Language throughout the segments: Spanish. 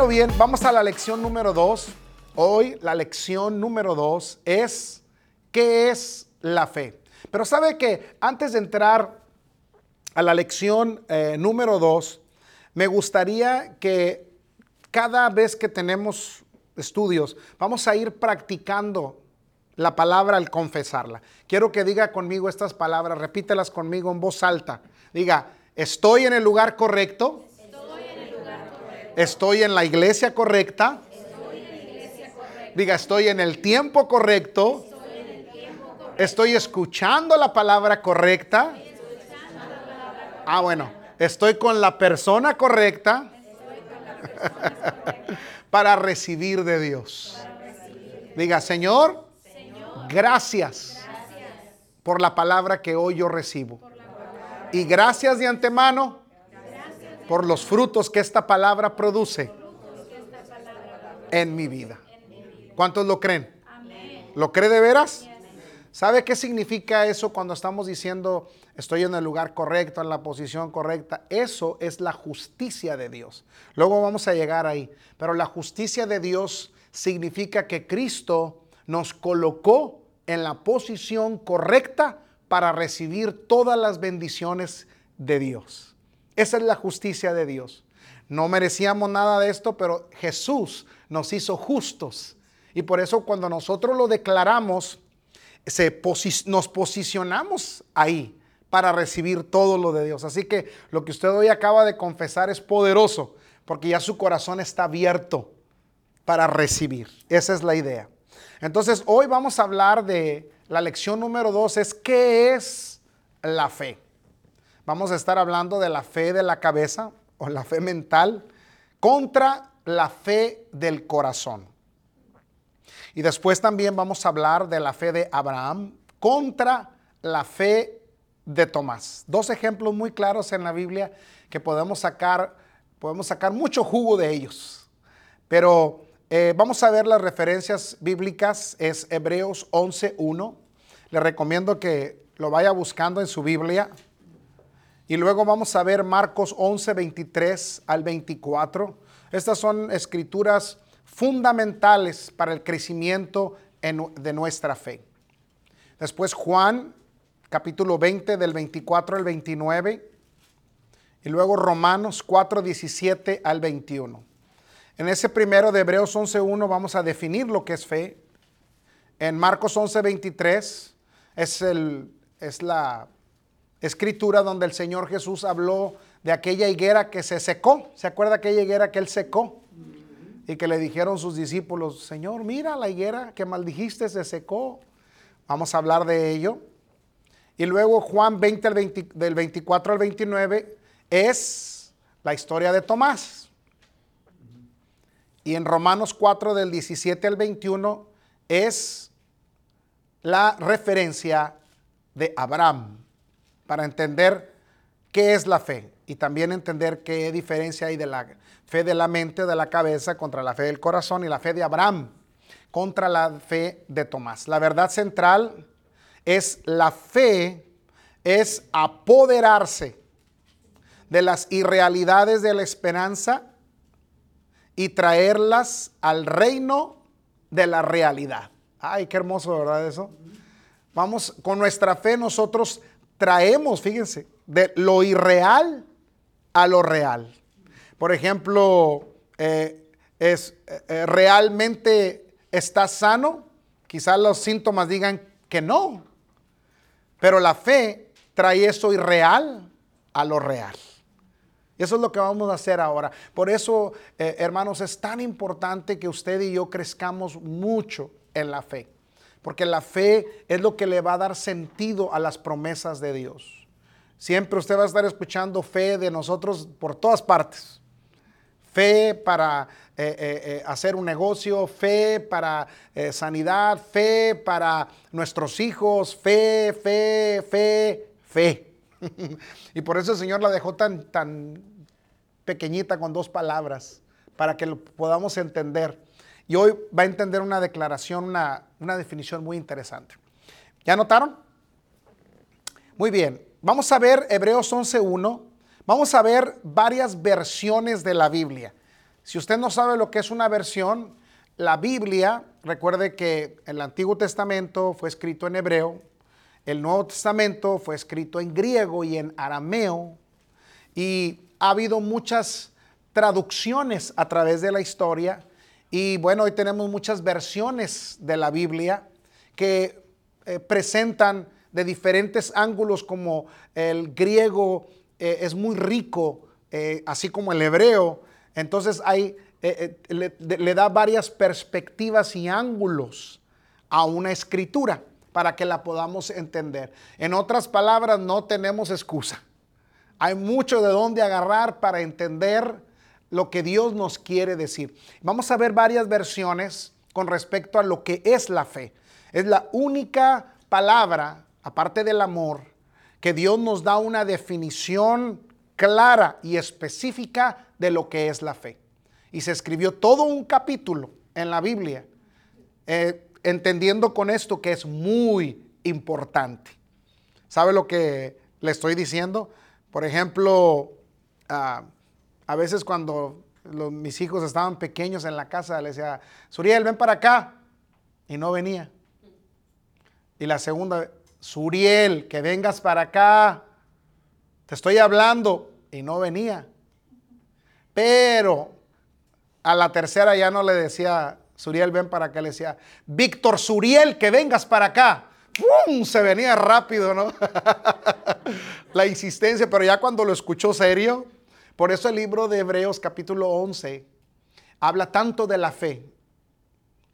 Bueno, bien, vamos a la lección número dos. Hoy la lección número dos es ¿qué es la fe? Pero sabe que antes de entrar a la lección eh, número dos, me gustaría que cada vez que tenemos estudios, vamos a ir practicando la palabra al confesarla. Quiero que diga conmigo estas palabras, repítelas conmigo en voz alta. Diga, estoy en el lugar correcto. Estoy en, la iglesia correcta. Diga, estoy en el tiempo correcto. Estoy, escuchando la palabra correcta. Ah, bueno. Estoy con la persona correcta. para recibir de Dios. Diga, Señor, gracias por la palabra que hoy yo recibo. Y gracias de antemano por los frutos que esta palabra produce en mi vida. ¿Cuántos lo creen? ¿Lo cree de veras? ¿Sabe qué significa eso cuando estamos diciendo estoy en el lugar correcto, en la posición correcta? Eso es la justicia de Dios. Luego vamos a llegar ahí. Pero la justicia de Dios significa que Cristo nos colocó en la posición correcta para recibir todas las bendiciones de Dios. Esa es la justicia de Dios. No merecíamos nada de esto, pero Jesús nos hizo justos. Y por eso cuando nosotros lo declaramos, nos posicionamos ahí para recibir todo lo de Dios. Así que lo que usted hoy acaba de confesar es poderoso, porque ya su corazón está abierto para recibir. Esa es la idea. Entonces, hoy vamos a hablar de la lección número dos, es qué es la fe. Vamos a estar hablando de la fe de la cabeza o la fe mental contra la fe del corazón. Y después también vamos a hablar de la fe de Abraham contra la fe de Tomás. Dos ejemplos muy claros en la Biblia que podemos sacar, podemos sacar mucho jugo de ellos. Pero eh, vamos a ver las referencias bíblicas, es Hebreos 11.1. Le recomiendo que lo vaya buscando en su Biblia. Y luego vamos a ver Marcos 11.23 al 24. Estas son escrituras fundamentales para el crecimiento de nuestra fe. Después Juan, capítulo 20 del 24 al 29. Y luego Romanos 4, 17 al 21. En ese primero de Hebreos 11.1 vamos a definir lo que es fe. En Marcos 11.23 es, el, es la escritura donde el Señor Jesús habló de aquella higuera que se secó. ¿Se acuerda aquella higuera que él secó? y que le dijeron sus discípulos, Señor, mira la higuera que maldijiste se secó. Vamos a hablar de ello. Y luego Juan 20, del 24 al 29 es la historia de Tomás. Y en Romanos 4 del 17 al 21 es la referencia de Abraham para entender qué es la fe y también entender qué diferencia hay de la fe de la mente, de la cabeza, contra la fe del corazón y la fe de Abraham contra la fe de Tomás. La verdad central es la fe, es apoderarse de las irrealidades de la esperanza y traerlas al reino de la realidad. Ay, qué hermoso, ¿verdad eso? Vamos, con nuestra fe nosotros traemos, fíjense, de lo irreal a lo real. Por ejemplo, eh, es, eh, eh, realmente estás sano, quizás los síntomas digan que no, pero la fe trae eso irreal a lo real. Eso es lo que vamos a hacer ahora. Por eso, hermanos, es tan importante que usted y yo crezcamos mucho en la fe. Porque la fe es lo que le va a dar sentido a las promesas de Dios. Siempre usted va a estar escuchando fe de nosotros por todas partes fe para eh, eh, eh, hacer un negocio, fe para sanidad, fe para nuestros hijos, fe, fe, fe, fe. y por eso el Señor la dejó tan, tan pequeñita con dos palabras, para que lo podamos entender. Y hoy va a entender una declaración, una, una definición muy interesante. ¿Ya notaron? Muy bien, vamos a ver Hebreos 11.1 Vamos a ver varias versiones de la Biblia. Si usted no sabe lo que es una versión, la Biblia, recuerde que el Antiguo Testamento fue escrito en hebreo, el Nuevo Testamento fue escrito en griego y en arameo, y ha habido muchas traducciones a través de la historia. Y bueno, hoy tenemos muchas versiones de la Biblia que eh, presentan de diferentes ángulos como el griego eh, es muy rico, eh, así como el hebreo. Entonces le, le da varias perspectivas y ángulos a una escritura para que la podamos entender. En otras palabras, no tenemos excusa. Hay mucho de dónde agarrar para entender lo que Dios nos quiere decir. Vamos a ver varias versiones con respecto a lo que es la fe. Es la única palabra, aparte del amor, que Dios nos da una definición clara y específica de lo que es la fe. Y se escribió todo un capítulo en la Biblia, eh, entendiendo con esto que es muy importante. ¿Sabe lo que le estoy diciendo? Por ejemplo, ah, a veces cuando mis hijos estaban pequeños en la casa, le decía, Suriel, ven para acá. Y no venía. Y la segunda, Suriel, que vengas para acá. Te estoy hablando. Y no venía. Pero a la tercera ya no le decía, Suriel, ven para acá. Le decía, Víctor Suriel, que vengas para acá. ¡Pum! Se venía rápido, ¿no? la insistencia, pero ya cuando lo escuchó serio, por eso el libro de Hebreos capítulo 11 habla tanto de la fe,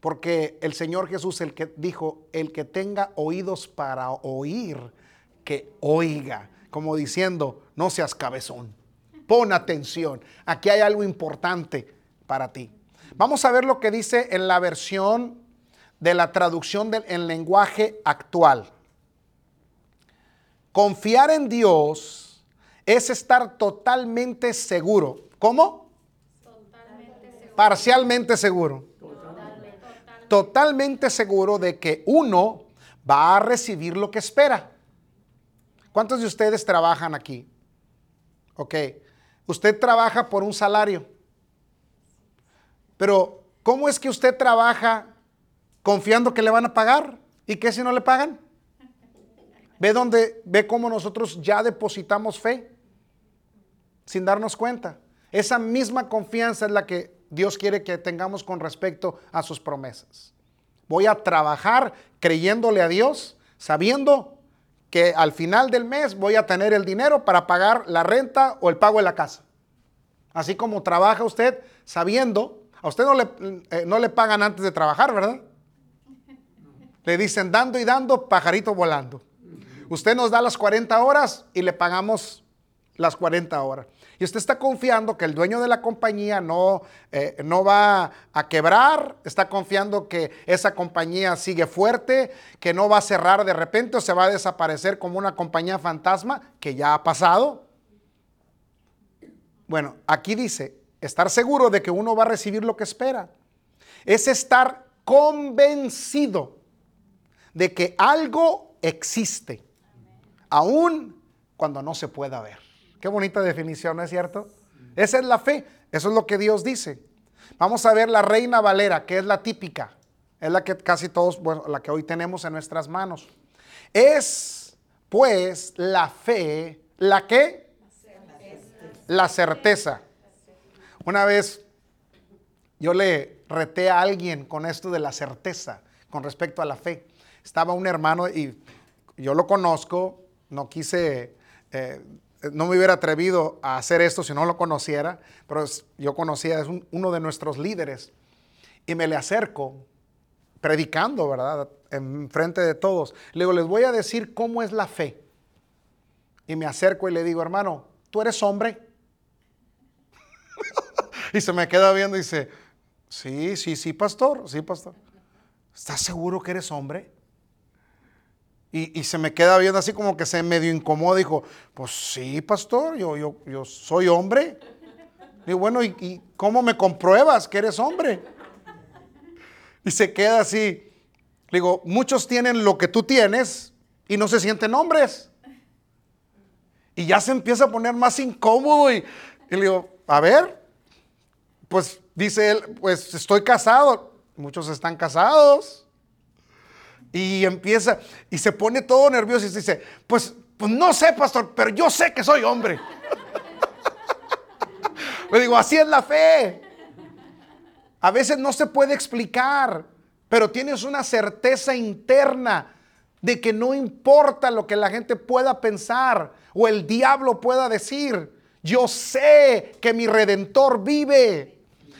porque el Señor Jesús, el que dijo, el que tenga oídos para oír, que oiga, como diciendo, no seas cabezón, pon atención, aquí hay algo importante para ti. Vamos a ver lo que dice en la versión de la traducción del en lenguaje actual. Confiar en Dios es estar totalmente seguro. ¿Cómo? Totalmente seguro. Parcialmente seguro. Totalmente. seguro de que uno va a recibir lo que espera. ¿Cuántos de ustedes trabajan aquí? Ok. Usted trabaja por un salario. Pero, ¿cómo es que usted trabaja confiando que le van a pagar. ¿Y qué si no le pagan? Ve donde ve cómo nosotros ya depositamos fe sin darnos cuenta. Esa misma confianza es la que Dios quiere que tengamos con respecto a sus promesas. Voy a trabajar creyéndole a Dios, sabiendo que al final del mes voy a tener el dinero para pagar la renta o el pago de la casa. Así como trabaja usted sabiendo, a usted no le, eh, no le pagan antes de trabajar, ¿verdad? Le dicen dando y dando, pajarito volando. Usted nos da las 40 horas y le pagamos las 40 horas. Y usted está confiando que el dueño de la compañía no, eh, no va a quebrar, está confiando que esa compañía sigue fuerte, que no va a cerrar de repente o se va a desaparecer como una compañía fantasma, que ya ha pasado. Bueno, aquí dice, estar seguro de que uno va a recibir lo que espera. Es estar convencido de que algo existe, aún cuando no se pueda ver. Qué bonita definición, ¿no es cierto? Esa es la fe, eso es lo que Dios dice. Vamos a ver la Reina Valera, que es la típica, es la que casi todos, bueno, la que hoy tenemos en nuestras manos. Es, pues, la fe, la que? La certeza. Una vez yo le reté a alguien con esto de la certeza, con respecto a la fe estaba un hermano y yo lo conozco, no quise, eh, no me hubiera atrevido a hacer esto si no lo conociera, pero yo conocía, es uno de nuestros líderes. Y me le acerco, predicando, ¿verdad? En frente de todos. Le digo, les voy a decir cómo es la fe. Y me acerco y le digo, hermano, ¿tú eres hombre? y se me queda viendo y dice, sí, sí, sí, pastor, sí, pastor. ¿Estás seguro que eres hombre? Y, se me queda viendo así como que se medio incómodo. Dijo, pues sí, pastor, yo, yo, yo soy hombre. Y bueno, ¿y, cómo me compruebas que eres hombre? Y se queda así. digo, muchos tienen lo que tú tienes y no se sienten hombres. Y ya se empieza a poner más incómodo y, y le digo, a ver, pues Dice él, pues estoy casado. Muchos están casados. Y empieza y se pone todo nervioso y dice, pues, pues no sé, pastor, pero yo sé que soy hombre. Le digo, así es la fe. A veces no se puede explicar, pero tienes una certeza interna de que no importa lo que la gente pueda pensar o el diablo pueda decir. Yo sé que mi redentor vive.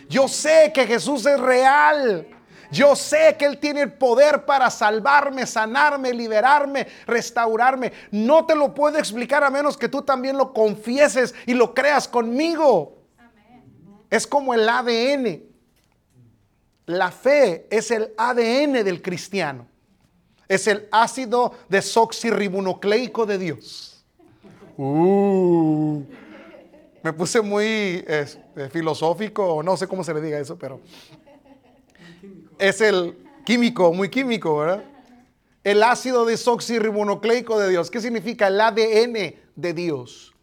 Yo sé que Jesús es real. Yo sé que Él tiene el poder para salvarme, sanarme, liberarme, restaurarme. No te lo puedo explicar a menos que tú también lo confieses y lo creas conmigo. Es como el ADN. La fe es el ADN del cristiano. Es el ácido desoxirribonucleico de Dios. Uh, me puse muy eh, filosófico, no sé cómo se le diga eso, pero es el químico, muy químico, ¿verdad? El ácido desoxirribonucleico de Dios. ¿Qué significa? El ADN de Dios.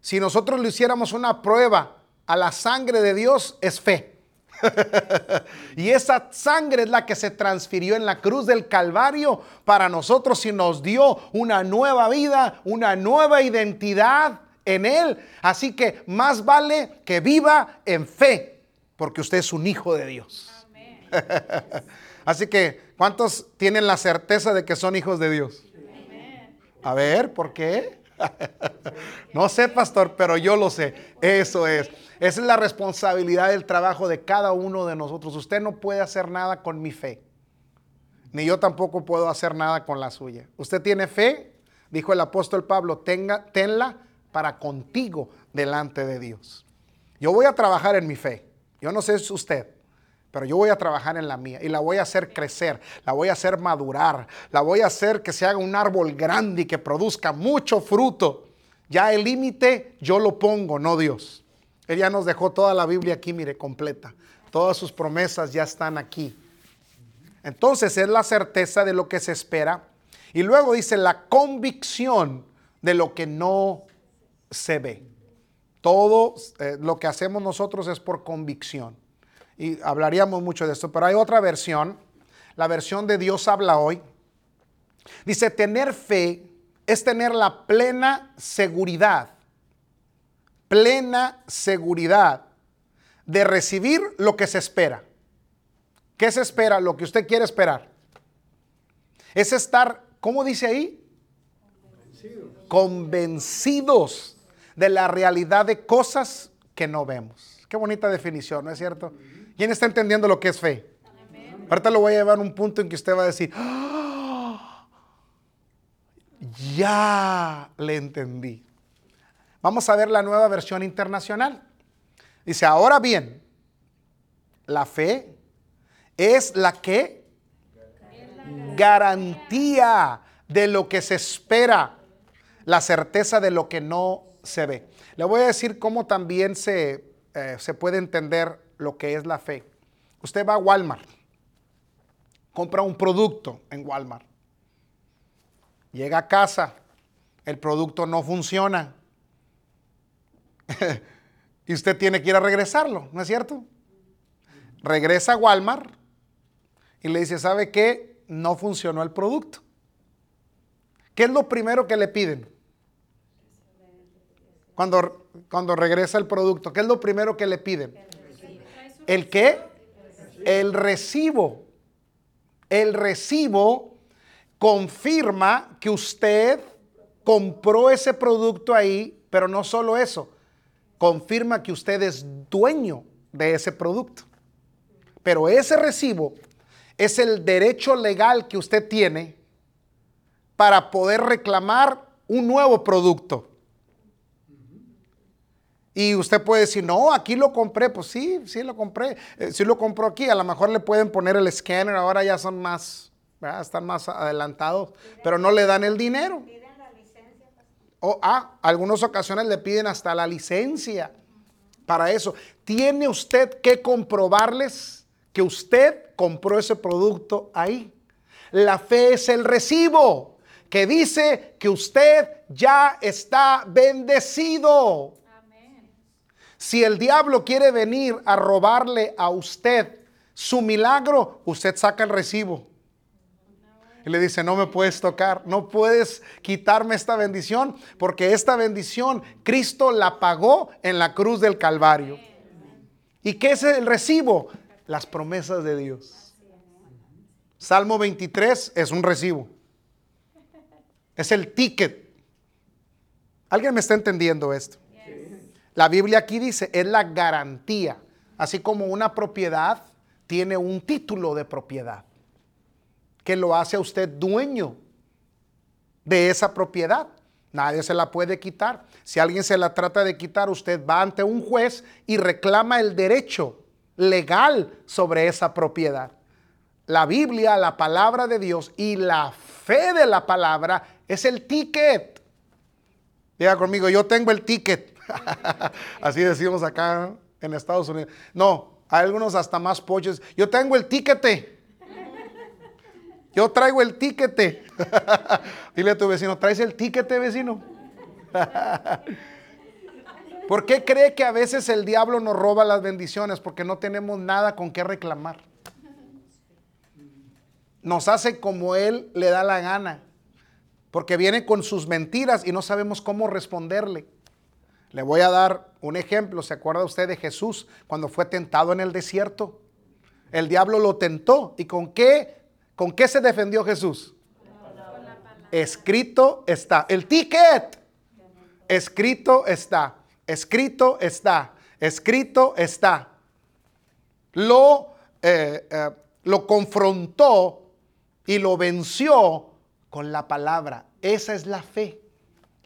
Si nosotros le hiciéramos una prueba a la sangre de Dios, es fe. y esa sangre es la que se transfirió en la cruz del Calvario para nosotros y nos dio una nueva vida, una nueva identidad en Él. Así que más vale que viva en fe, porque usted es un hijo de Dios. Así que, ¿cuántos tienen la certeza de que son hijos de Dios? A ver, ¿por qué? no sé, pastor, pero yo lo sé. Eso es. Esa es la responsabilidad del trabajo de cada uno de nosotros. Usted no puede hacer nada con mi fe. Ni yo tampoco puedo hacer nada con la suya. Usted tiene fe, dijo el apóstol Pablo, tenga, tenla para contigo delante de Dios. Yo voy a trabajar en mi fe. Yo no sé si usted, pero yo voy a trabajar en la mía y la voy a hacer crecer, la voy a hacer madurar, la voy a hacer que se haga un árbol grande y que produzca mucho fruto. Ya el límite yo lo pongo, no Dios. Él ya nos dejó toda la Biblia aquí, mire, completa. Todas sus promesas ya están aquí. Entonces es la certeza de lo que se espera. Y luego dice la convicción de lo que no se ve. Todo eh, lo que hacemos nosotros es por convicción y hablaríamos mucho de esto, pero hay otra versión, la versión de Dios habla hoy. Dice, tener fe es tener la plena seguridad, plena seguridad de recibir lo que se espera. ¿Qué se espera? Lo que usted quiere esperar. Es estar, ¿cómo dice ahí? Convencidos. De la realidad de cosas que no vemos. Qué bonita definición, ¿no es cierto? ¿Quién está entendiendo lo que es fe? Ahorita lo voy a llevar a un punto en que usted va a decir, ¡Ah! ya le entendí. Vamos a ver la nueva versión internacional. Dice, ahora bien, la fe es la que garantía de lo que se espera, la certeza de lo que no se ve. Le voy a decir cómo también se, eh, se puede entender lo que es la fe. Usted va a Walmart, compra un producto en Walmart, llega a casa, el producto no funciona y usted tiene que ir a regresarlo, ¿no es cierto? Regresa a Walmart y le dice, ¿sabe qué? No funcionó el producto. ¿Qué es lo primero que le piden? Cuando, cuando regresa el producto, ¿qué es lo primero que le piden? ¿El qué? El recibo. El recibo confirma que usted compró ese producto ahí, pero no solo eso, confirma que usted es dueño de ese producto. Pero ese recibo es el derecho legal que usted tiene para poder reclamar un nuevo producto. Y usted puede decir, no, aquí lo compré. Pues sí, sí lo compré. Eh, si lo compró aquí, a lo mejor le pueden poner el escáner. Ahora ya son más, están más adelantados, pero no le dan el dinero. O, ah, algunas ocasiones le piden hasta la licencia para eso. Tiene usted que comprobarles que usted compró ese producto ahí. La fe es el recibo que dice que usted ya está bendecido. Si el diablo quiere venir a robarle a usted su milagro, usted saca el recibo. Y le dice, no me puedes tocar, no puedes quitarme esta bendición, porque esta bendición Cristo la pagó en la cruz del Calvario. ¿Y qué es el recibo? Las promesas de Dios. Salmo 23 es un recibo. Es el ticket. ¿Alguien me está entendiendo esto? La Biblia aquí dice, es la garantía. Así como una propiedad tiene un título de propiedad que lo hace a usted dueño de esa propiedad. Nadie se la puede quitar. Si alguien se la trata de quitar, usted va ante un juez y reclama el derecho legal sobre esa propiedad. La Biblia, la palabra de Dios y la fe de la palabra es el ticket. Diga conmigo, yo tengo el ticket. Así decimos acá en Estados Unidos. No, hay algunos hasta más poches. Yo tengo el ticket. Yo traigo el tiquete. Dile a tu vecino, ¿traes el tiquete, vecino? ¿Por qué cree que a veces el diablo nos roba las bendiciones? Porque no tenemos nada con qué reclamar. Nos hace como él le da la gana. Porque viene con sus mentiras y no sabemos cómo responderle. Le voy a dar un ejemplo. ¿Se acuerda usted de Jesús cuando fue tentado en el desierto? El diablo lo tentó. ¿Y con qué ¿Con qué se defendió Jesús? Escrito está. El ticket. Escrito está. Escrito está. Escrito está. Lo, eh, eh, lo confrontó y lo venció con la palabra. Esa es la fe.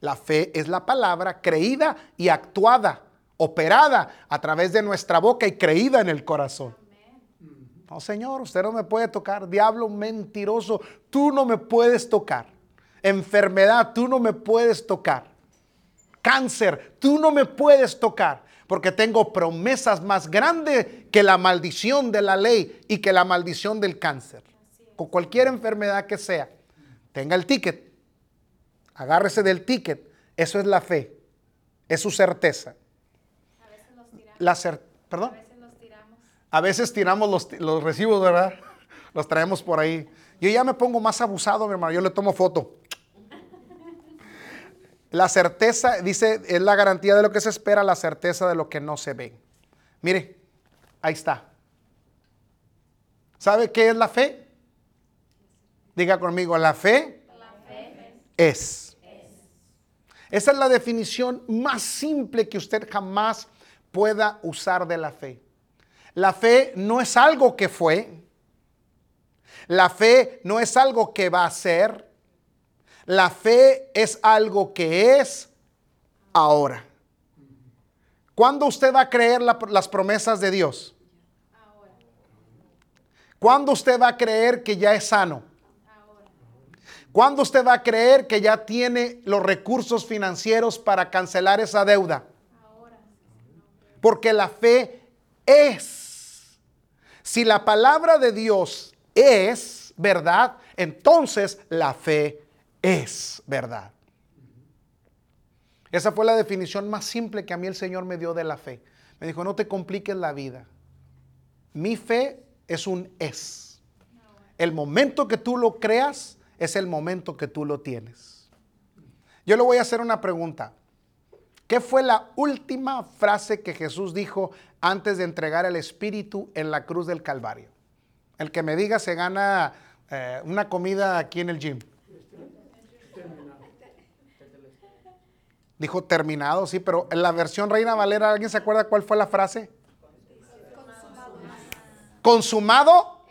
La fe es la palabra creída y actuada, operada a través de nuestra boca y creída en el corazón. No, Señor, usted no me puede tocar. Diablo mentiroso, tú no me puedes tocar. Enfermedad, tú no me puedes tocar. Cáncer, tú no me puedes tocar. Porque tengo promesas más grandes que la maldición de la ley y que la maldición del cáncer. Con cualquier enfermedad que sea. Tenga el ticket. Agárrese del ticket. Eso es la fe. Es su certeza. A veces la ¿Perdón? A veces tiramos los, recibos, ¿verdad? Los traemos por ahí. Yo ya me pongo más abusado, mi hermano. Yo le tomo foto. La certeza, dice, es la garantía de lo que se espera, la certeza de lo que no se ve. Mire, ahí está. ¿Sabe qué es la fe? Diga conmigo, la fe, es. Esa es la definición más simple que usted jamás pueda usar de la fe. La fe no es algo que fue. La fe no es algo que va a ser. La fe es algo que es ahora. ¿Cuándo usted va a creer las promesas de Dios? ¿Cuándo usted va a creer que ya es sano? ¿Cuándo usted va a creer que ya tiene los recursos financieros para cancelar esa deuda? Porque la fe es. Si la palabra de Dios es verdad, entonces la fe es verdad. Esa fue la definición más simple que a mí el Señor me dio de la fe. Me dijo, no te compliques la vida. Mi fe es un es. El momento que tú lo creas es el momento que tú lo tienes. Yo le voy a hacer una pregunta. ¿Qué fue la última frase que Jesús dijo antes de entregar el Espíritu en la cruz del Calvario? El que me diga se gana eh, una comida aquí en el gym. Dijo terminado, sí, pero en la versión Reina Valera, ¿alguien se acuerda cuál fue la frase? Consumado.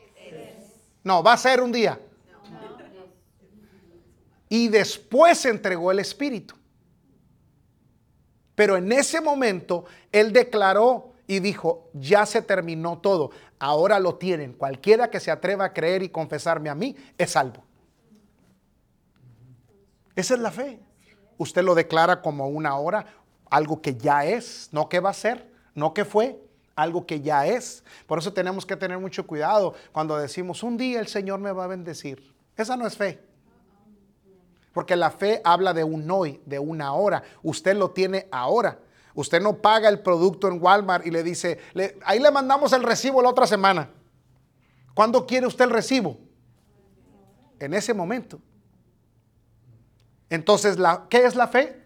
No, va a ser un día. Y después entregó el Espíritu. Pero en ese momento él declaró y dijo, ya se terminó todo, ahora lo tienen. Cualquiera que se atreva a creer y confesarme a mí es salvo. Esa es la fe. Usted lo declara como una hora, algo que ya es, no que va a ser, no que fue, algo que ya es. Por eso tenemos que tener mucho cuidado cuando decimos, un día el Señor me va a bendecir. Esa no es fe. Porque la fe habla de un hoy, de una hora. Usted lo tiene ahora. Usted no paga el producto en Walmart y le dice, ahí le mandamos el recibo la otra semana. ¿Cuándo quiere usted el recibo? En ese momento. Entonces, la, ¿qué es la fe?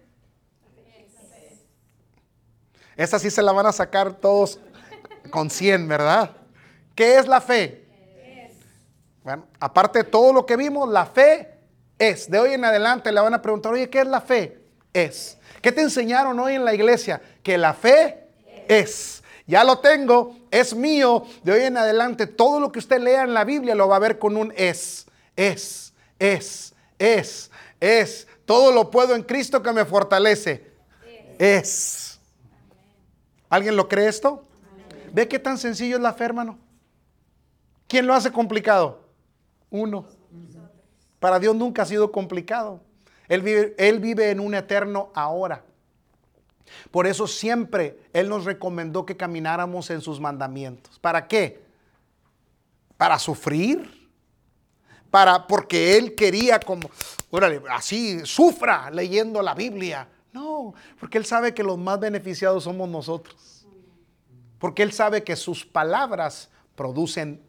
Esa sí se la van a sacar todos con 100, ¿verdad? ¿Qué es la fe? Bueno, aparte de todo lo que vimos, la fe es. De hoy en adelante le van a preguntar, oye, ¿qué es la fe? Es. ¿Qué te enseñaron hoy en la iglesia? Que la fe es. Ya lo tengo, es mío. De hoy en adelante, todo lo que usted lea en la Biblia lo va a ver con un es. Es, es, es, es. Todo lo puedo en Cristo que me fortalece. Es. ¿Alguien lo cree esto? ¿Ve qué tan sencillo es la fe, hermano? ¿Quién lo hace complicado? Uno. Para Dios nunca ha sido complicado. Él vive, él vive en un eterno ahora. Por eso siempre Él nos recomendó que camináramos en sus mandamientos. ¿Para qué? Para sufrir. Para, porque Él quería como, órale, así, sufra leyendo la Biblia. No, porque Él sabe que los más beneficiados somos nosotros. Porque Él sabe que sus palabras producen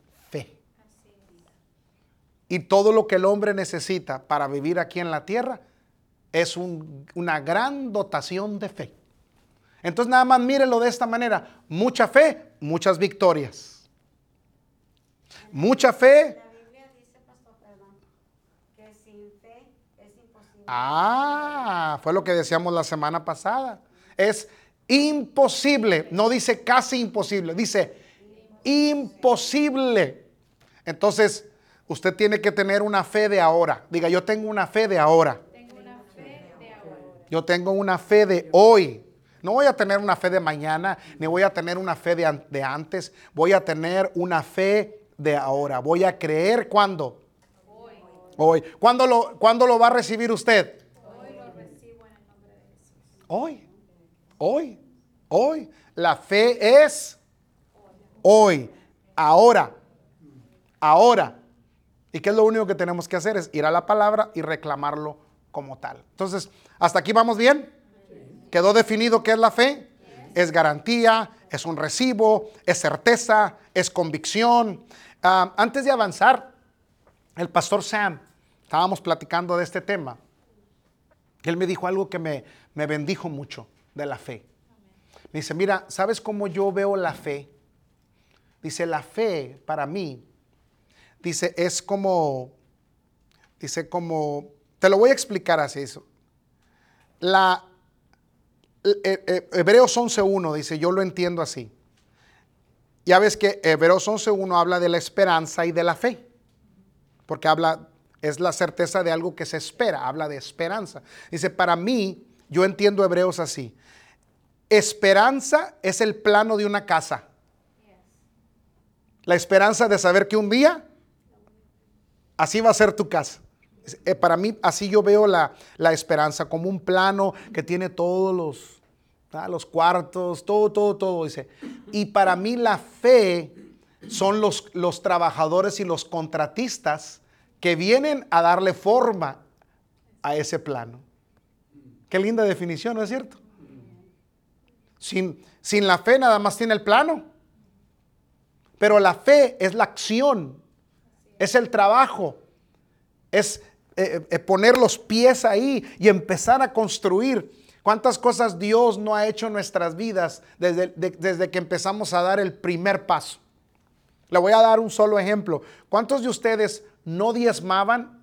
y todo lo que el hombre necesita para vivir aquí en la tierra es una gran dotación de fe. Entonces nada más mírenlo de esta manera. Mucha fe, muchas victorias. Mucha fe. La Biblia dice, pastor, perdón, que sin fe es imposible. Ah, fue lo que decíamos la semana pasada. Es imposible. No dice casi imposible, dice imposible. Entonces, Usted tiene que tener una fe de ahora. Diga, yo tengo una fe de ahora. Yo tengo una fe de hoy. No voy a tener una fe de mañana, ni voy a tener una fe de, antes. Voy a tener una fe de ahora. Voy a creer cuando. Hoy. Hoy. ¿Cuándo lo, ¿Cuándo lo va a recibir usted? Hoy lo recibo en el nombre de Jesús. Hoy. Hoy. Hoy. La fe es hoy. Ahora. Ahora. ¿Y qué es lo único que tenemos que hacer? Es ir a la palabra y reclamarlo como tal. Entonces, ¿hasta aquí vamos bien? ¿Quedó definido qué es la fe? Es garantía, es un recibo, es certeza, es convicción. Ah, antes de avanzar, el pastor Sam, estábamos platicando de este tema. Él me dijo algo que me, me bendijo mucho de la fe. Me dice, mira, ¿sabes cómo yo veo la fe? Dice, la fe para mí Dice, es como, dice como, te lo voy a explicar así. Eso. La, eh, eh, Hebreos 11.1 dice, yo lo entiendo así. Ya ves que Hebreos 11.1 habla de la esperanza y de la fe, porque habla, es la certeza de algo que se espera, habla de esperanza. Dice, para mí, yo entiendo Hebreos así. Esperanza es el plano de una casa. La esperanza de saber que un día Así va a ser tu casa. Eh, para mí, así yo veo la, esperanza como un plano que tiene todos los, los cuartos, todo, todo, todo. Dice. Y para mí la fe son los, los trabajadores y los contratistas que vienen a darle forma a ese plano. Qué linda definición, ¿no es cierto? Sin, sin la fe nada más tiene el plano. Pero la fe es la acción es el trabajo, es eh, eh, poner los pies ahí y empezar a construir. ¿Cuántas cosas Dios no ha hecho en nuestras vidas desde, desde que empezamos a dar el primer paso? Le voy a dar un solo ejemplo. ¿Cuántos de ustedes no diezmaban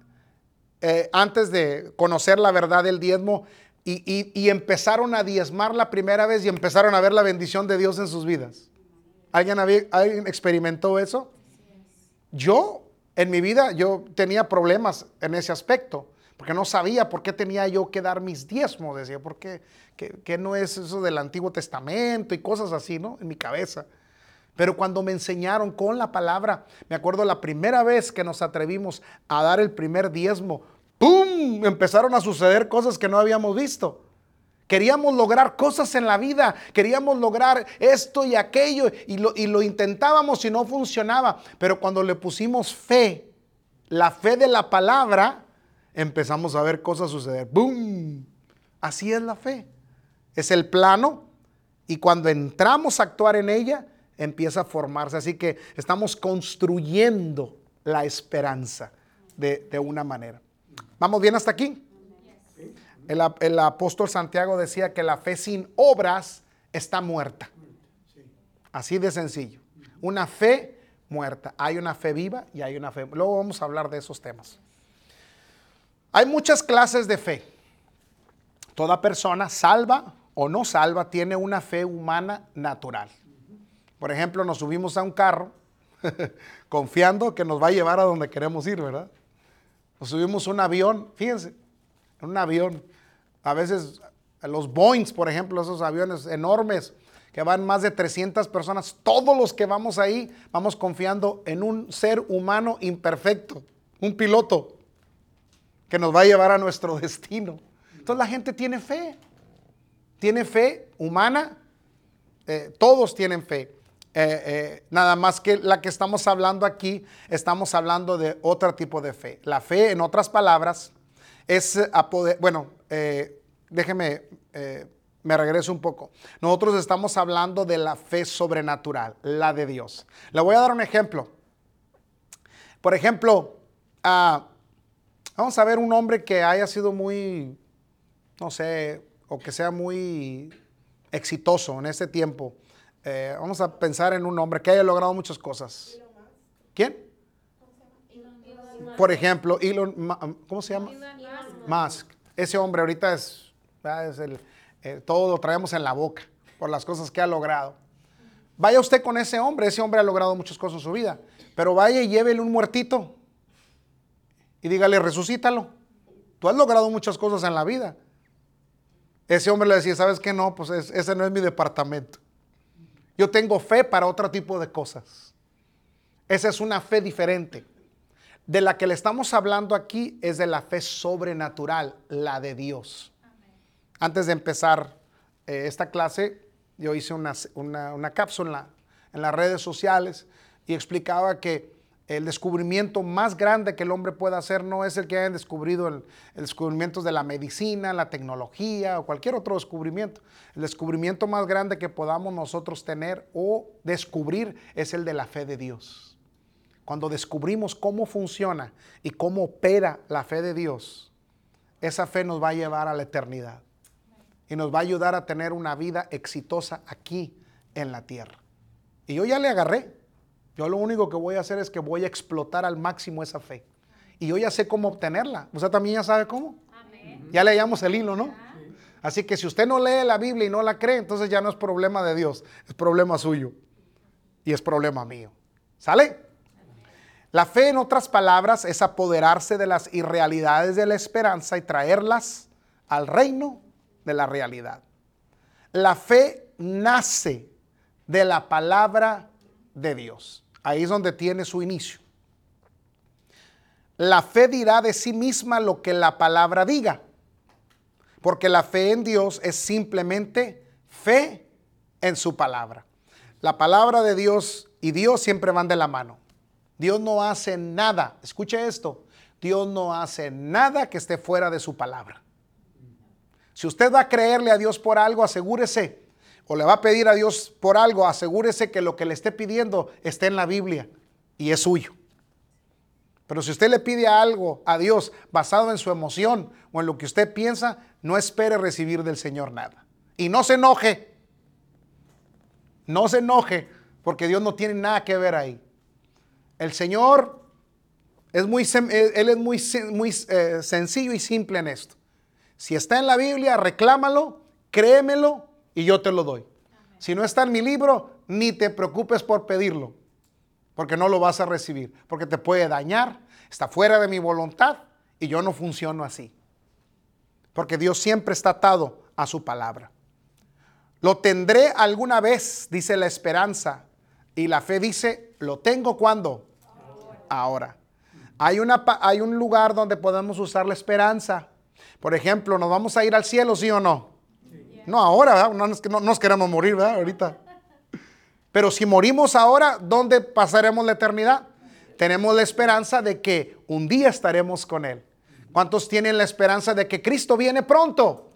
eh, antes de conocer la verdad del diezmo y, empezaron a diezmar la primera vez y empezaron a ver la bendición de Dios en sus vidas? ¿Alguien, ¿Alguien experimentó eso? Yo en mi vida yo tenía problemas en ese aspecto, porque no sabía por qué tenía yo que dar mis diezmos, decía, ¿por qué? ¿Qué, no es eso del Antiguo Testamento y cosas así, ¿no? En mi cabeza. Pero cuando me enseñaron con la palabra, me acuerdo la primera vez que nos atrevimos a dar el primer diezmo, ¡pum! Empezaron a suceder cosas que no habíamos visto. Queríamos lograr cosas en la vida, queríamos lograr esto y aquello y lo, intentábamos y no funcionaba. Pero cuando le pusimos fe, la fe de la palabra, empezamos a ver cosas suceder. ¡Boom! Así es la fe. Es el plano Y cuando entramos a actuar en ella, empieza a formarse. Así que estamos construyendo la esperanza de, una manera. ¿Vamos bien hasta aquí? El, apóstol Santiago decía que la fe sin obras está muerta. Así de sencillo. Una fe muerta. Hay una fe viva y hay una fe. Luego vamos a hablar de esos temas. Hay muchas clases de fe. Toda persona, salva o no salva, tiene una fe humana natural. Por ejemplo, nos subimos a un carro confiando que nos va a llevar a donde queremos ir, ¿verdad? Nos subimos a un avión, fíjense, un avión. A veces los Boeings, por ejemplo, esos aviones enormes que van más de 300 personas, todos los que vamos ahí vamos confiando en un ser humano imperfecto, un piloto que nos va a llevar a nuestro destino. Entonces la gente tiene fe, tiene fe humana, eh, todos tienen fe. Eh, eh, nada más que la que estamos hablando aquí, estamos hablando de otro tipo de fe. La fe, en otras palabras, es a poder, bueno, déjeme, me regreso un poco. Nosotros estamos hablando de la fe sobrenatural, la de Dios. Le voy a dar un ejemplo. Por ejemplo, ah, vamos a ver un hombre que haya sido muy, no sé, o que sea muy exitoso en este tiempo. Eh, vamos a pensar en un hombre que haya logrado muchas cosas. ¿Quién? Por ejemplo, Elon, ¿cómo se llama? Musk. Ese hombre ahorita es, es el, eh, todo lo traemos en la boca por las cosas que ha logrado. Vaya usted con ese hombre, ese hombre ha logrado muchas cosas en su vida, pero vaya y llévele un muertito y dígale, resucítalo. Tú has logrado muchas cosas en la vida. Ese hombre le decía, ¿sabes qué? No, pues ese no es mi departamento. Yo tengo fe para otro tipo de cosas. Esa es una fe diferente. De la que le estamos hablando aquí es de la fe sobrenatural, la de Dios. Antes de empezar eh, esta clase, yo hice una, una cápsula en las redes sociales y explicaba que el descubrimiento más grande que el hombre puede hacer no es el que hayan descubrido el, descubrimiento de la medicina, la tecnología o cualquier otro descubrimiento. El descubrimiento más grande que podamos nosotros tener o descubrir es el de la fe de Dios. Cuando descubrimos cómo funciona y cómo opera la fe de Dios, esa fe nos va a llevar a la eternidad y nos va a ayudar a tener una vida exitosa aquí en la tierra. Y yo ya le agarré. Yo lo único que voy a hacer es que voy a explotar al máximo esa fe. Y yo ya sé cómo obtenerla. ¿Usted también ya sabe cómo? Ya leíamos el hilo, ¿no? Así que si usted no lee la Biblia y no la cree, entonces ya no es problema de Dios, es problema suyo. Y es problema mío. ¿Sale? La fe, en otras palabras, es apoderarse de las irrealidades de la esperanza y traerlas al reino de la realidad. La fe nace de la palabra de Dios. Ahí es donde tiene su inicio. La fe dirá de sí misma lo que la palabra diga, porque la fe en Dios es simplemente fe en su palabra. La palabra de Dios y Dios siempre van de la mano. Dios no hace nada, escuche esto, Dios no hace nada que esté fuera de su palabra. Si usted va a creerle a Dios por algo, asegúrese o le va a pedir a Dios por algo, asegúrese que lo que le esté pidiendo esté en la Biblia y es suyo. Pero si usted le pide algo a Dios basado en su emoción o en lo que usted piensa, no espere recibir del Señor nada. Y no se enoje. No se enoje porque Dios no tiene nada que ver ahí. El Señor es muy, él es muy, muy eh, sencillo y simple en esto. Si está en la Biblia, reclámalo, créemelo y yo te lo doy. Si no está en mi libro, ni te preocupes por pedirlo, porque no lo vas a recibir, porque te puede dañar, está fuera de mi voluntad y yo no funciono así. Porque Dios siempre está atado a su palabra. Lo tendré alguna vez, dice la esperanza, y la fe dice, lo tengo cuando? Ahora. Hay, una, hay un lugar donde podemos usar la esperanza. Por ejemplo, ¿nos vamos a ir al cielo, sí o no? No ahora, No, nos, queremos morir, ¿verdad? Ahorita. Pero si morimos ahora, ¿dónde pasaremos la eternidad? Tenemos la esperanza de que un día estaremos con Él. ¿Cuántos tienen la esperanza de que Cristo viene pronto?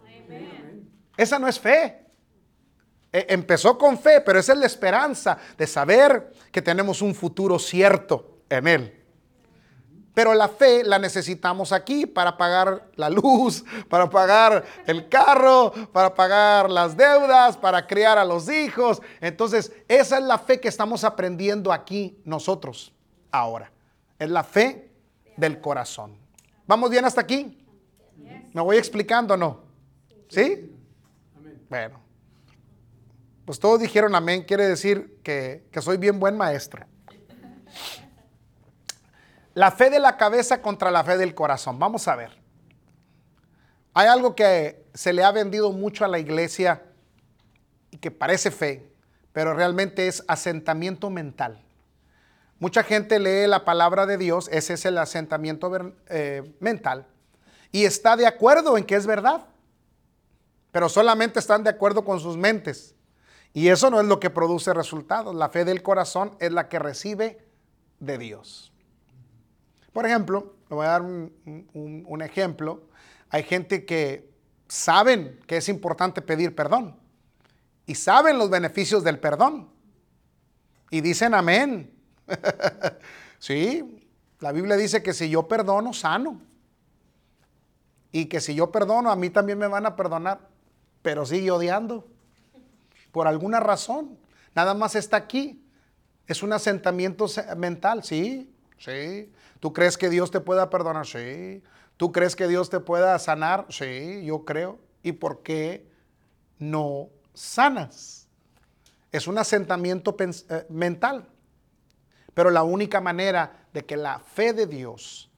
Esa no es fe. E, empezó con fe, pero esa es la esperanza de saber que tenemos un futuro cierto en Él. Pero la fe la necesitamos aquí para pagar la luz, para pagar el carro, para pagar las deudas, para criar a los hijos. Entonces, esa es la fe que estamos aprendiendo aquí nosotros ahora. Es la fe del corazón. ¿Vamos bien hasta aquí? ¿Me voy explicando o no? ¿Sí? Bueno. Pues todos dijeron amén, quiere decir que, soy bien buen maestro. La fe de la cabeza contra la fe del corazón. Vamos a ver. Hay algo que se le ha vendido mucho a la iglesia y que parece fe, pero realmente es asentamiento mental. Mucha gente lee la palabra de Dios, ese es el asentamiento eh, mental, y está de acuerdo en que es verdad, pero solamente están de acuerdo con sus mentes. Y eso no es lo que produce resultados. La fe del corazón es la que recibe de Dios. Por ejemplo, le voy a dar un, ejemplo. Hay gente que saben que es importante pedir perdón y saben los beneficios del perdón y dicen amén. sí, la Biblia dice que si yo perdono, sano. Y que si yo perdono, a mí también me van a perdonar. Pero sigue odiando. Por alguna razón. Nada más está aquí. Es un asentamiento mental, sí, sí. ¿Tú crees que Dios te pueda perdonar? Sí. ¿Tú crees que Dios te pueda sanar? Sí, yo creo. ¿Y por qué no sanas? Es un asentamiento eh, mental. Pero la única manera de que la fe de Dios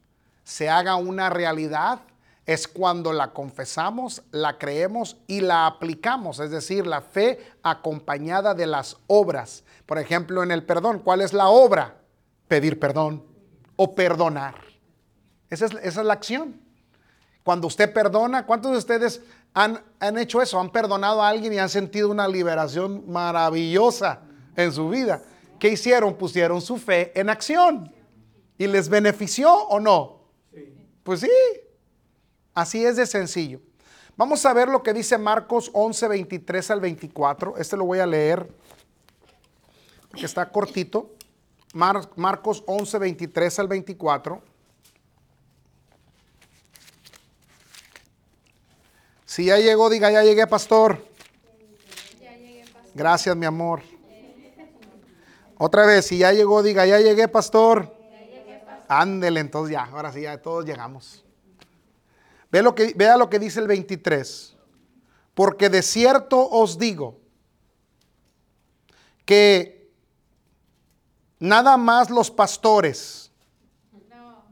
se haga una realidad es cuando la confesamos, la creemos y la aplicamos, es decir, la fe acompañada de las obras. Por ejemplo, en el perdón, ¿cuál es la obra? Pedir perdón o perdonar. Esa es, la acción. Cuando usted perdona, ¿cuántos de ustedes han, han hecho eso? Han perdonado a alguien y han sentido una liberación maravillosa en su vida. ¿Qué hicieron? Pusieron su fe en acción. ¿Y les benefició o no? Pues sí. Así es de sencillo. Vamos a ver lo que dice Marcos 11, 23 al 24. Este lo voy a leer porque está cortito. Marcos 11, 23 al 24. Si ya llegó, diga, ya llegué, pastor. Gracias, mi amor. Otra vez, si ya llegó, diga, ya llegué, pastor. Ándele, entonces ya, ahora sí, ya todos llegamos. Ve lo que, vea lo que dice el 23. Porque de cierto os digo que Nada más los pastores.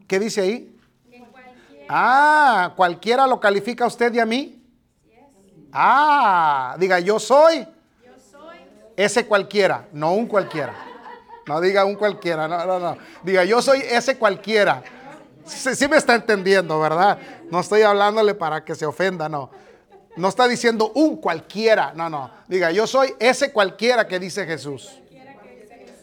¿Qué dice ahí? Ah, cualquiera lo califica a usted y a mí. Ah, diga, yo soy. Ese cualquiera, no un cualquiera. No diga un cualquiera, no, no, no. Diga, yo soy ese cualquiera. Sí, me está entendiendo, ¿verdad? No estoy hablándole para que se ofenda, no. No está diciendo un cualquiera, no, no. Diga, yo soy ese cualquiera que dice Jesús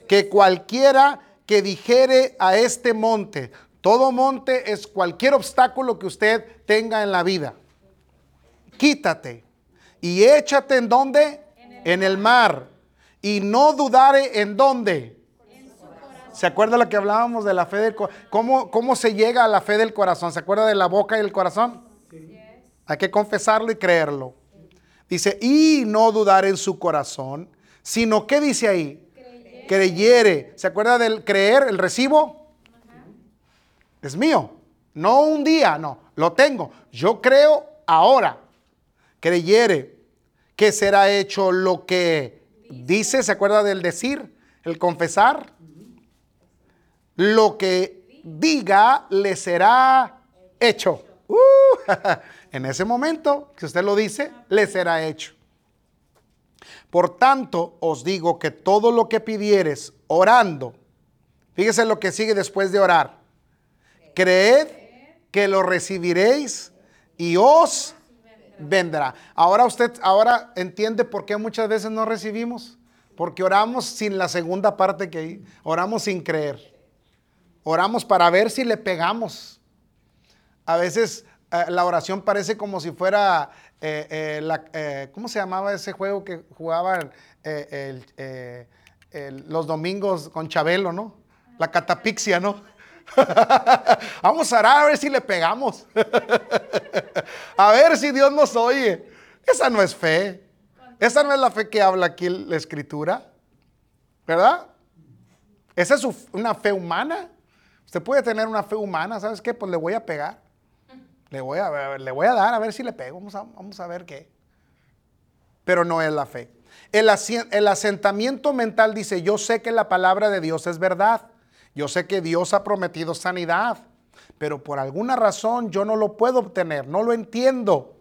que cualquiera que dijere a este monte, todo monte es cualquier obstáculo que usted tenga en la vida. Quítate y échate en donde? En el mar. Y no dudare en dónde. ¿Se acuerda lo que hablábamos de la fe del corazón? ¿Cómo, ¿Cómo se llega a la fe del corazón? ¿Se acuerda de la boca y el corazón? Hay que confesarlo y creerlo. Dice, y no dudar en su corazón, sino, ¿qué dice ahí? creyere. ¿Se acuerda del creer, el recibo? Es mío. No un día, no. Lo tengo. Yo creo ahora. Creyere que será hecho lo que dice. ¿Se acuerda del decir? El confesar. Lo que diga le será hecho. Uh, en ese momento que usted lo dice, le será hecho. Por tanto, os digo que todo lo que pidieres orando, fíjese lo que sigue después de orar. Creed que lo recibiréis y os vendrá. Ahora usted ahora entiende por qué muchas veces no recibimos, porque oramos sin la segunda parte que oramos sin creer. Oramos para ver si le pegamos. A veces eh, la oración parece como si fuera, eh, eh, la, ¿cómo se llamaba ese juego que jugaban los domingos con Chabelo, no? La catapixia, ¿no? Vamos a orar a ver si le pegamos. a ver si Dios nos oye. Esa no es fe. Esa no es la fe que habla aquí la escritura. ¿Verdad? Esa es una fe humana. Usted puede tener una fe humana, ¿sabes qué? Pues le voy a pegar. Le voy a, le voy a dar a ver si le pego. Vamos a, vamos a ver qué. Pero no es la fe. El, el asentamiento mental dice, yo sé que la palabra de Dios es verdad. Yo sé que Dios ha prometido sanidad. Pero por alguna razón yo no lo puedo obtener. No lo entiendo.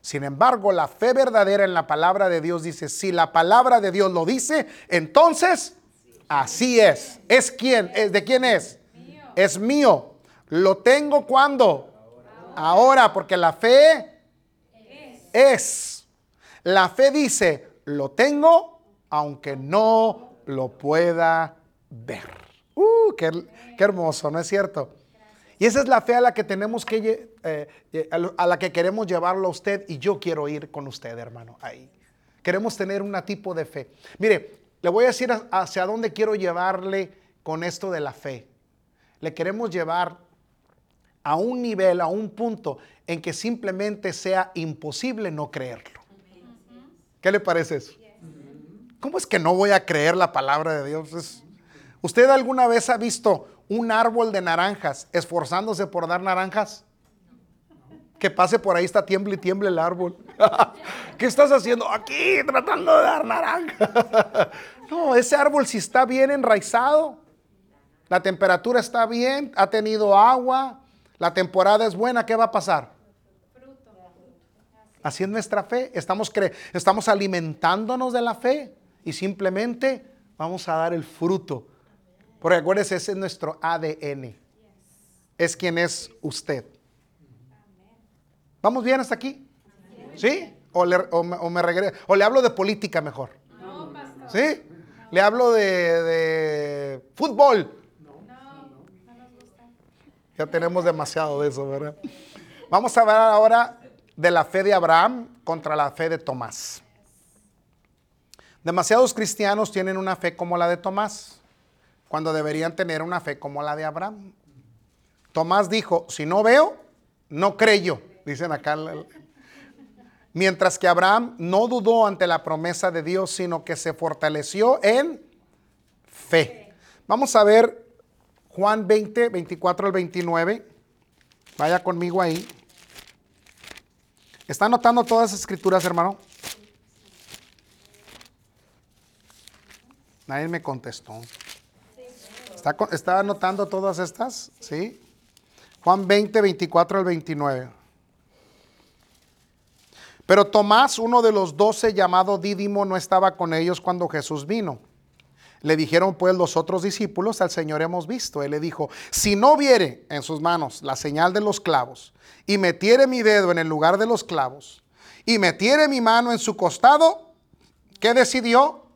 Sin embargo, la fe verdadera en la palabra de Dios dice, si la palabra de Dios lo dice, entonces así es. ¿Es quién? ¿Es ¿De quién es? Es mío. ¿Lo tengo cuando? Ahora, porque la fe es. La fe dice, lo tengo aunque no lo pueda ver. Uh, qué, qué hermoso, ¿no es cierto? Y esa es la fe a la que tenemos que, eh, eh, a la que queremos llevarlo a usted y yo quiero ir con usted, hermano, ahí. Queremos tener un tipo de fe. Mire, le voy a decir hacia dónde quiero llevarle con esto de la fe. Le queremos llevar a un nivel, a un punto en que simplemente sea imposible no creerlo. ¿Qué le parece eso? ¿Cómo es que no voy a creer la palabra de Dios? ¿Usted alguna vez ha visto un árbol de naranjas esforzándose por dar naranjas? Que pase por ahí, está tiemble y tiemble el árbol. ¿Qué estás haciendo? Aquí tratando de dar naranja. no, ese árbol si está bien enraizado, la temperatura está bien, ha tenido agua, la temporada es buena, ¿qué va a pasar? Así es nuestra fe. Estamos, cre- estamos alimentándonos de la fe y simplemente vamos a dar el fruto. Porque acuérdese, ese es nuestro ADN. Es quien es usted. ¿Vamos bien hasta aquí? ¿Sí? O le, o me, o me regre- o le hablo de política mejor. ¿Sí? Le hablo de, de fútbol. Ya tenemos demasiado de eso, ¿verdad? Vamos a hablar ahora de la fe de Abraham contra la fe de Tomás. Demasiados cristianos tienen una fe como la de Tomás, cuando deberían tener una fe como la de Abraham. Tomás dijo, si no veo, no creo, dicen acá. Mientras que Abraham no dudó ante la promesa de Dios, sino que se fortaleció en fe. Vamos a ver Juan 20, 24 al 29. Vaya conmigo ahí. ¿Está anotando todas las escrituras, hermano? Nadie me contestó. ¿Está, está anotando todas estas? ¿Sí? Juan 20, 24 al 29. Pero Tomás, uno de los doce llamado Dídimo, no estaba con ellos cuando Jesús vino. Le dijeron pues los otros discípulos, al Señor hemos visto. Él le dijo, si no viere en sus manos la señal de los clavos, y metiere mi dedo en el lugar de los clavos, y metiere mi mano en su costado, ¿qué decidió?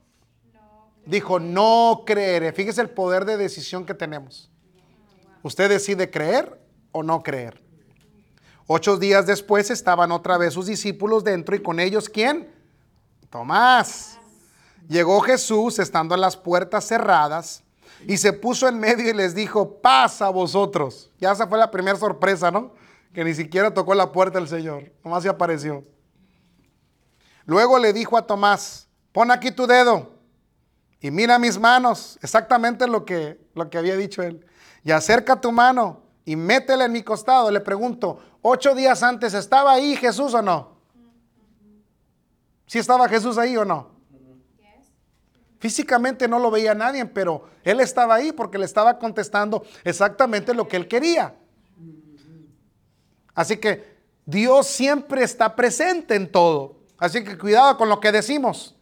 Dijo, no creeré. Fíjese el poder de decisión que tenemos. Usted decide creer o no creer. Ocho días después estaban otra vez sus discípulos dentro y con ellos, ¿quién? Tomás. Llegó Jesús estando en las puertas cerradas y se puso en medio y les dijo, paz a vosotros. Ya esa fue la primera sorpresa, ¿no? Que ni siquiera tocó la puerta el Señor, nomás se apareció. Luego le dijo a Tomás, pon aquí tu dedo y mira mis manos, exactamente lo que, lo que había dicho él. Y acerca tu mano y métela en mi costado. Le pregunto, ocho días antes, ¿estaba ahí Jesús o no? ¿Sí estaba Jesús ahí o no? Físicamente no lo veía nadie, pero él estaba ahí porque le estaba contestando exactamente lo que él quería. Así que Dios siempre está presente en todo. Así que cuidado con lo que decimos.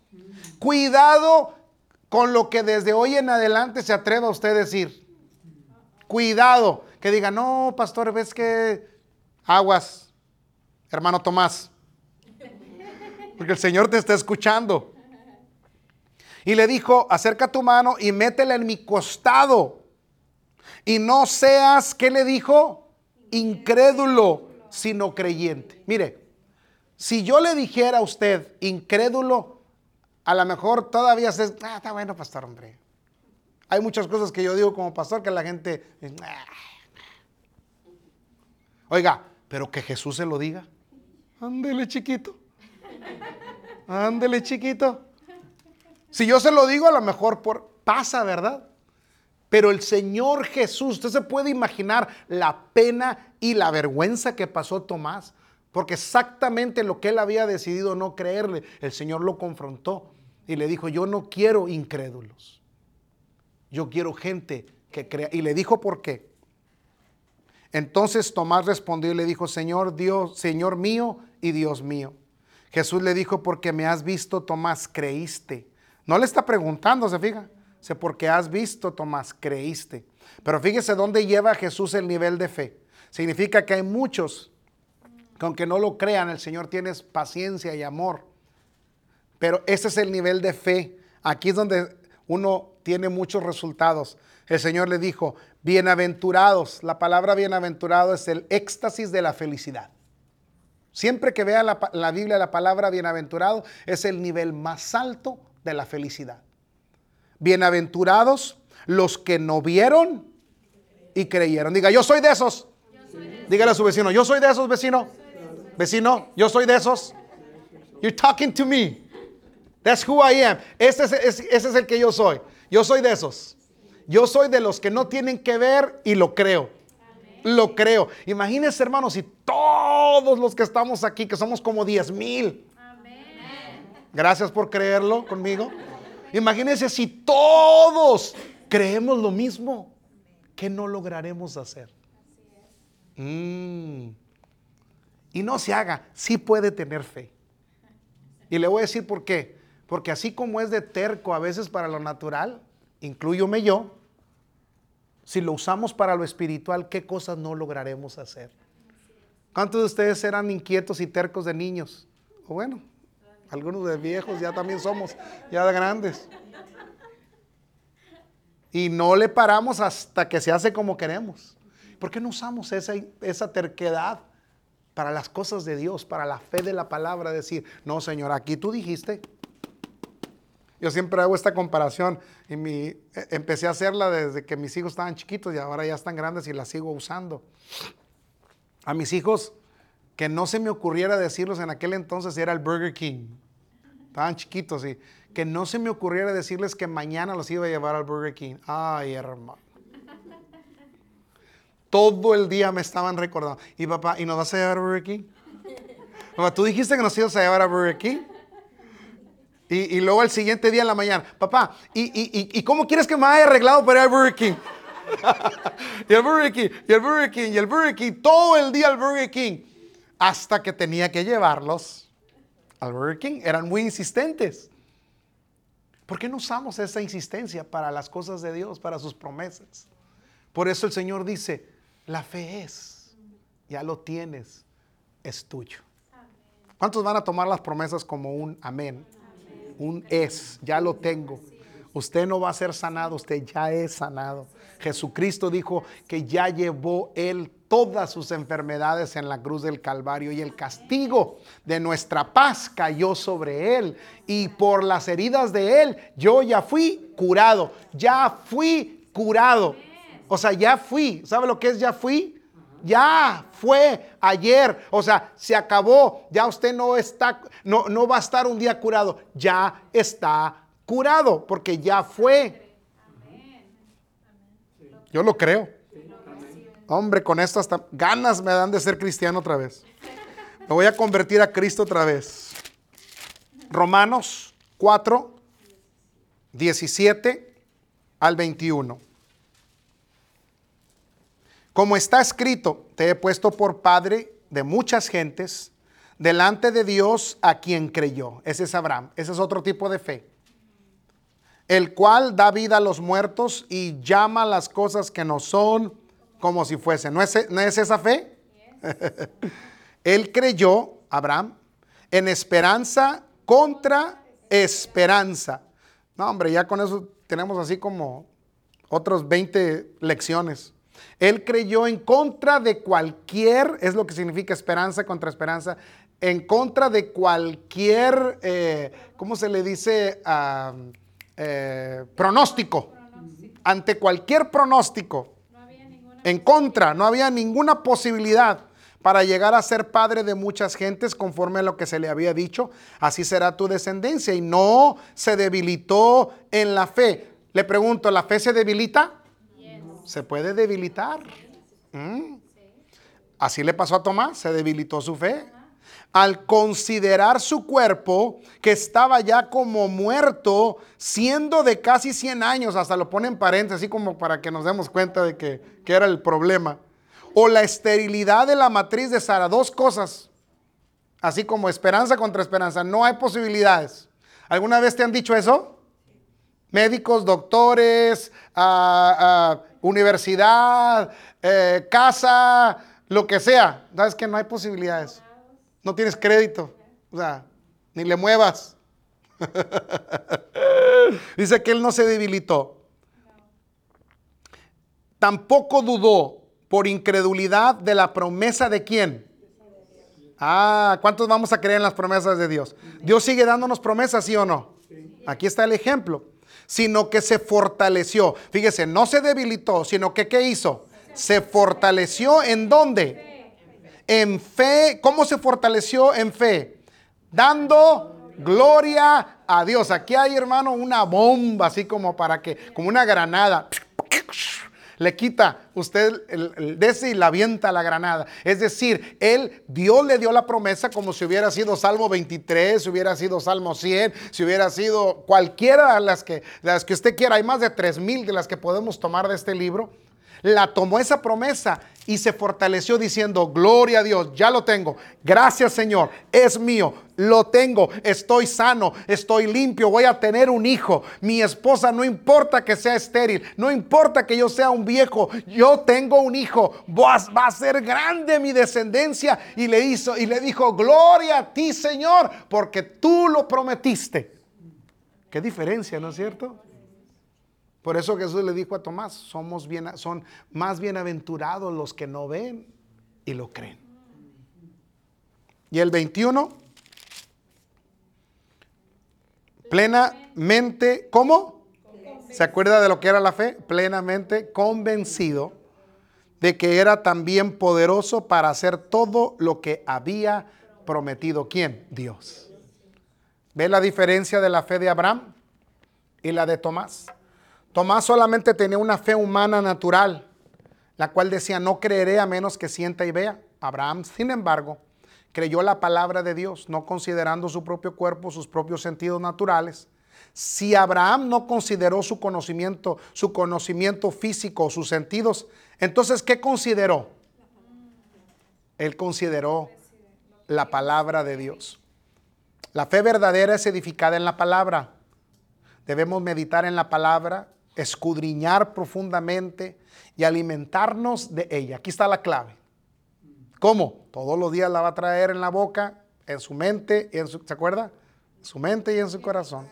Cuidado con lo que desde hoy en adelante se atreva a usted decir. Cuidado. Que diga, no, pastor, ves que aguas, hermano Tomás. Porque el Señor te está escuchando. Y le dijo, acerca tu mano y métela en mi costado. Y no seas, ¿qué le dijo? Incrédulo, sino creyente. Mire, si yo le dijera a usted incrédulo, a lo mejor todavía se... Ah, está bueno, pastor, hombre. Hay muchas cosas que yo digo como pastor que la gente... Ah". Oiga, pero que Jesús se lo diga. Ándele chiquito. Ándele chiquito. Si yo se lo digo, a lo mejor por, pasa, ¿verdad? Pero el Señor Jesús, usted se puede imaginar la pena y la vergüenza que pasó Tomás, porque exactamente lo que él había decidido no creerle, el Señor lo confrontó y le dijo, yo no quiero incrédulos, yo quiero gente que crea. Y le dijo por qué. Entonces Tomás respondió y le dijo, Señor Dios, Señor mío y Dios mío. Jesús le dijo, porque me has visto, Tomás, creíste. No le está preguntando, se fija. Sé porque has visto, Tomás, creíste. Pero fíjese dónde lleva Jesús el nivel de fe. Significa que hay muchos que aunque no lo crean, el Señor tiene paciencia y amor. Pero ese es el nivel de fe. Aquí es donde uno tiene muchos resultados. El Señor le dijo, bienaventurados. La palabra bienaventurado es el éxtasis de la felicidad. Siempre que vea la Biblia la palabra bienaventurado es el nivel más alto de la felicidad. Bienaventurados los que no vieron y creyeron. Diga, yo soy de esos. Dígale a su vecino, yo soy de esos, vecino. Vecino, yo soy de esos. You're talking to me. That's who I am. Ese es, ese es el que yo soy. Yo soy de esos. Yo soy de los que no tienen que ver y lo creo. Lo creo. Imagínense, hermanos, si todos los que estamos aquí, que somos como 10 mil, Gracias por creerlo conmigo. Imagínense si todos creemos lo mismo, ¿qué no lograremos hacer? Mm. Y no se haga, sí puede tener fe. Y le voy a decir por qué. Porque así como es de terco a veces para lo natural, incluyome yo, si lo usamos para lo espiritual, ¿qué cosas no lograremos hacer? ¿Cuántos de ustedes eran inquietos y tercos de niños? O bueno, algunos de viejos ya también somos, ya de grandes. Y no le paramos hasta que se hace como queremos. ¿Por qué no usamos esa, esa terquedad para las cosas de Dios, para la fe de la palabra? Decir, no, Señor, aquí tú dijiste. Yo siempre hago esta comparación y mi, e, empecé a hacerla desde que mis hijos estaban chiquitos y ahora ya están grandes y la sigo usando. A mis hijos que no se me ocurriera decirlos en aquel entonces era el Burger King. Estaban chiquitos y que no se me ocurriera decirles que mañana los iba a llevar al Burger King. Ay, hermano. Todo el día me estaban recordando. Y papá, ¿y nos vas a llevar a Burger King? Papá, tú dijiste que nos ibas a llevar a Burger King. Y, luego el siguiente día en la mañana, papá, ¿y, cómo quieres que me haya arreglado para ir al Burger King? y el Burger King, y el Burger King, y el Burger King, todo el día al Burger King hasta que tenía que llevarlos Eran muy insistentes. ¿Por qué no usamos esa insistencia para las cosas de Dios, para sus promesas? Por eso el Señor dice, la fe es, ya lo tienes, es tuyo. ¿Cuántos van a tomar las promesas como un amén? Un es, ya lo tengo. Usted no va a ser sanado, usted ya es sanado. Jesucristo dijo que ya llevó Él todas sus enfermedades en la cruz del Calvario y el castigo de nuestra paz cayó sobre Él. Y por las heridas de Él yo ya fui curado, ya fui curado. O sea, ya fui. ¿Sabe lo que es ya fui? Ya fue ayer, o sea, se acabó. Ya usted no está, no, no va a estar un día curado. Ya está curado porque ya fue. Yo lo creo. Hombre, con esto hasta ganas me dan de ser cristiano otra vez. Me voy a convertir a Cristo otra vez. Romanos 4, 17 al 21. Como está escrito, te he puesto por padre de muchas gentes delante de Dios a quien creyó. Ese es Abraham. Ese es otro tipo de fe el cual da vida a los muertos y llama las cosas que no son como si fuesen. ¿No es, esa fe? Él creyó, Abraham, en esperanza contra esperanza. No, hombre, ya con eso tenemos así como otros 20 lecciones. Él creyó en contra de cualquier, es lo que significa esperanza contra esperanza, en contra de cualquier, eh, ¿cómo se le dice? Ah, eh, pronóstico. Ante cualquier pronóstico. En contra, no había ninguna posibilidad para llegar a ser padre de muchas gentes conforme a lo que se le había dicho. Así será tu descendencia. Y no se debilitó en la fe. Le pregunto, ¿la fe se debilita? Se puede debilitar. Mm. Así le pasó a Tomás, se debilitó su fe al considerar su cuerpo que estaba ya como muerto, siendo de casi 100 años, hasta lo pone en paréntesis, así como para que nos demos cuenta de que, que era el problema. O la esterilidad de la matriz de Sara, dos cosas, así como esperanza contra esperanza, no hay posibilidades. ¿Alguna vez te han dicho eso? Médicos, doctores, universidad, eh, casa, lo que sea. ¿Sabes que no hay posibilidades? No tienes crédito. O sea, ni le muevas. Dice que él no se debilitó. Tampoco dudó por incredulidad de la promesa de quién. Ah, ¿cuántos vamos a creer en las promesas de Dios? Dios sigue dándonos promesas, ¿sí o no? Aquí está el ejemplo. Sino que se fortaleció. Fíjese, no se debilitó, sino que ¿qué hizo? Se fortaleció en dónde? En fe. ¿Cómo se fortaleció en fe? Dando gloria a Dios. Aquí hay, hermano, una bomba, así como para que, como una granada. Le quita usted el, de ese y la avienta la granada. Es decir, él, Dios le dio la promesa como si hubiera sido Salmo 23, si hubiera sido Salmo 100, si hubiera sido cualquiera de las que, las que usted quiera. Hay más de tres mil de las que podemos tomar de este libro la tomó esa promesa y se fortaleció diciendo, gloria a Dios, ya lo tengo, gracias Señor, es mío, lo tengo, estoy sano, estoy limpio, voy a tener un hijo, mi esposa no importa que sea estéril, no importa que yo sea un viejo, yo tengo un hijo, va a ser grande mi descendencia y le hizo y le dijo, gloria a ti Señor, porque tú lo prometiste. Qué diferencia, ¿no es cierto? Por eso Jesús le dijo a Tomás, somos bien, son más bienaventurados los que no ven y lo creen. Y el 21, plenamente, ¿cómo? ¿Se acuerda de lo que era la fe? Plenamente convencido de que era también poderoso para hacer todo lo que había prometido. ¿Quién? Dios. ¿Ve la diferencia de la fe de Abraham y la de Tomás? Tomás solamente tenía una fe humana natural, la cual decía, no creeré a menos que sienta y vea. Abraham, sin embargo, creyó la palabra de Dios, no considerando su propio cuerpo, sus propios sentidos naturales. Si Abraham no consideró su conocimiento, su conocimiento físico, sus sentidos, entonces ¿qué consideró? Él consideró la palabra de Dios. La fe verdadera es edificada en la palabra. Debemos meditar en la palabra, escudriñar profundamente y alimentarnos de ella. Aquí está la clave. ¿Cómo? Todos los días la va a traer en la boca, en su mente y en su, ¿se acuerda? En su mente y en su corazón.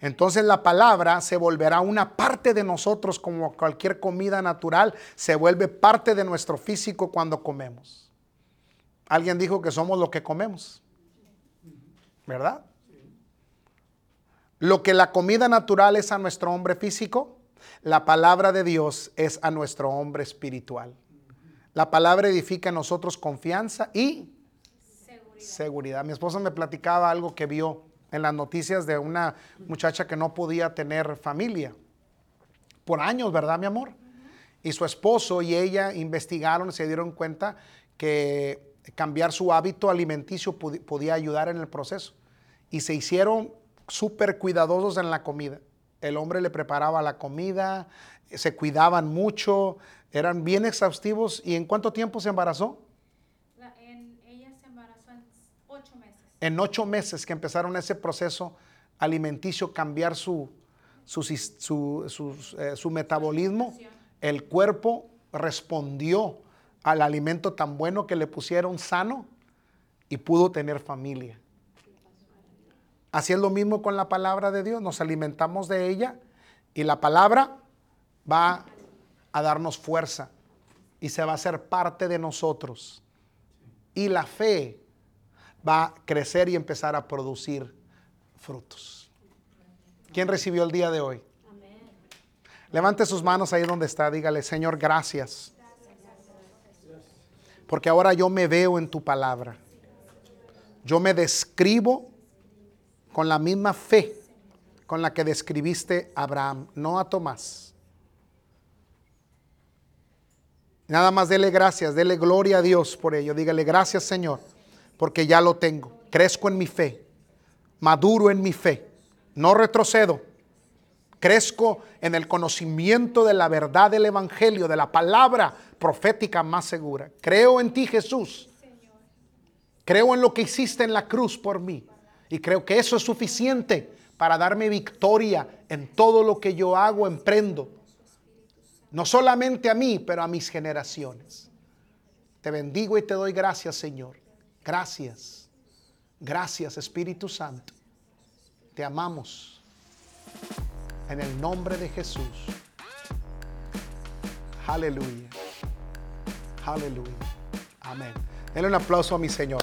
Entonces la palabra se volverá una parte de nosotros como cualquier comida natural se vuelve parte de nuestro físico cuando comemos. Alguien dijo que somos lo que comemos. ¿Verdad? Lo que la comida natural es a nuestro hombre físico, la palabra de Dios es a nuestro hombre espiritual. La palabra edifica en nosotros confianza y seguridad. Mi esposa me platicaba algo que vio en las noticias de una muchacha que no podía tener familia por años, ¿verdad, mi amor? Y su esposo y ella investigaron y se dieron cuenta que cambiar su hábito alimenticio podía ayudar en el proceso. Y se hicieron súper cuidadosos en la comida. El hombre le preparaba la comida, se cuidaban mucho, eran bien exhaustivos. ¿Y en cuánto tiempo se embarazó? ella se embarazó en ocho meses. En ocho meses que empezaron ese proceso alimenticio, cambiar su, su, eh, su metabolismo, el cuerpo respondió al alimento tan bueno que le pusieron sano y pudo tener familia. Así es lo mismo con la palabra de Dios. Nos alimentamos de ella y la palabra va a darnos fuerza y se va a hacer parte de nosotros. Y la fe va a crecer y empezar a producir frutos. ¿Quién recibió el día de hoy? Levante sus manos ahí donde está, dígale, Señor, gracias. Porque ahora yo me veo en tu palabra. Yo me describo con la misma fe con la que describiste a Abraham, no a Tomás. Nada más dele gracias, dele gloria a Dios por ello. Dígale gracias Señor, porque ya lo tengo. Crezco en mi fe, maduro en mi fe, no retrocedo. Crezco en el conocimiento de la verdad del Evangelio, de la palabra profética más segura. Creo en ti Jesús. Creo en lo que hiciste en la cruz por mí. Y creo que eso es suficiente para darme victoria en todo lo que yo hago, emprendo. No solamente a mí, pero a mis generaciones. Te bendigo y te doy gracias, Señor. Gracias. Gracias, Espíritu Santo. Te amamos. En el nombre de Jesús. Aleluya. Aleluya. Amén. Denle un aplauso a mi Señor.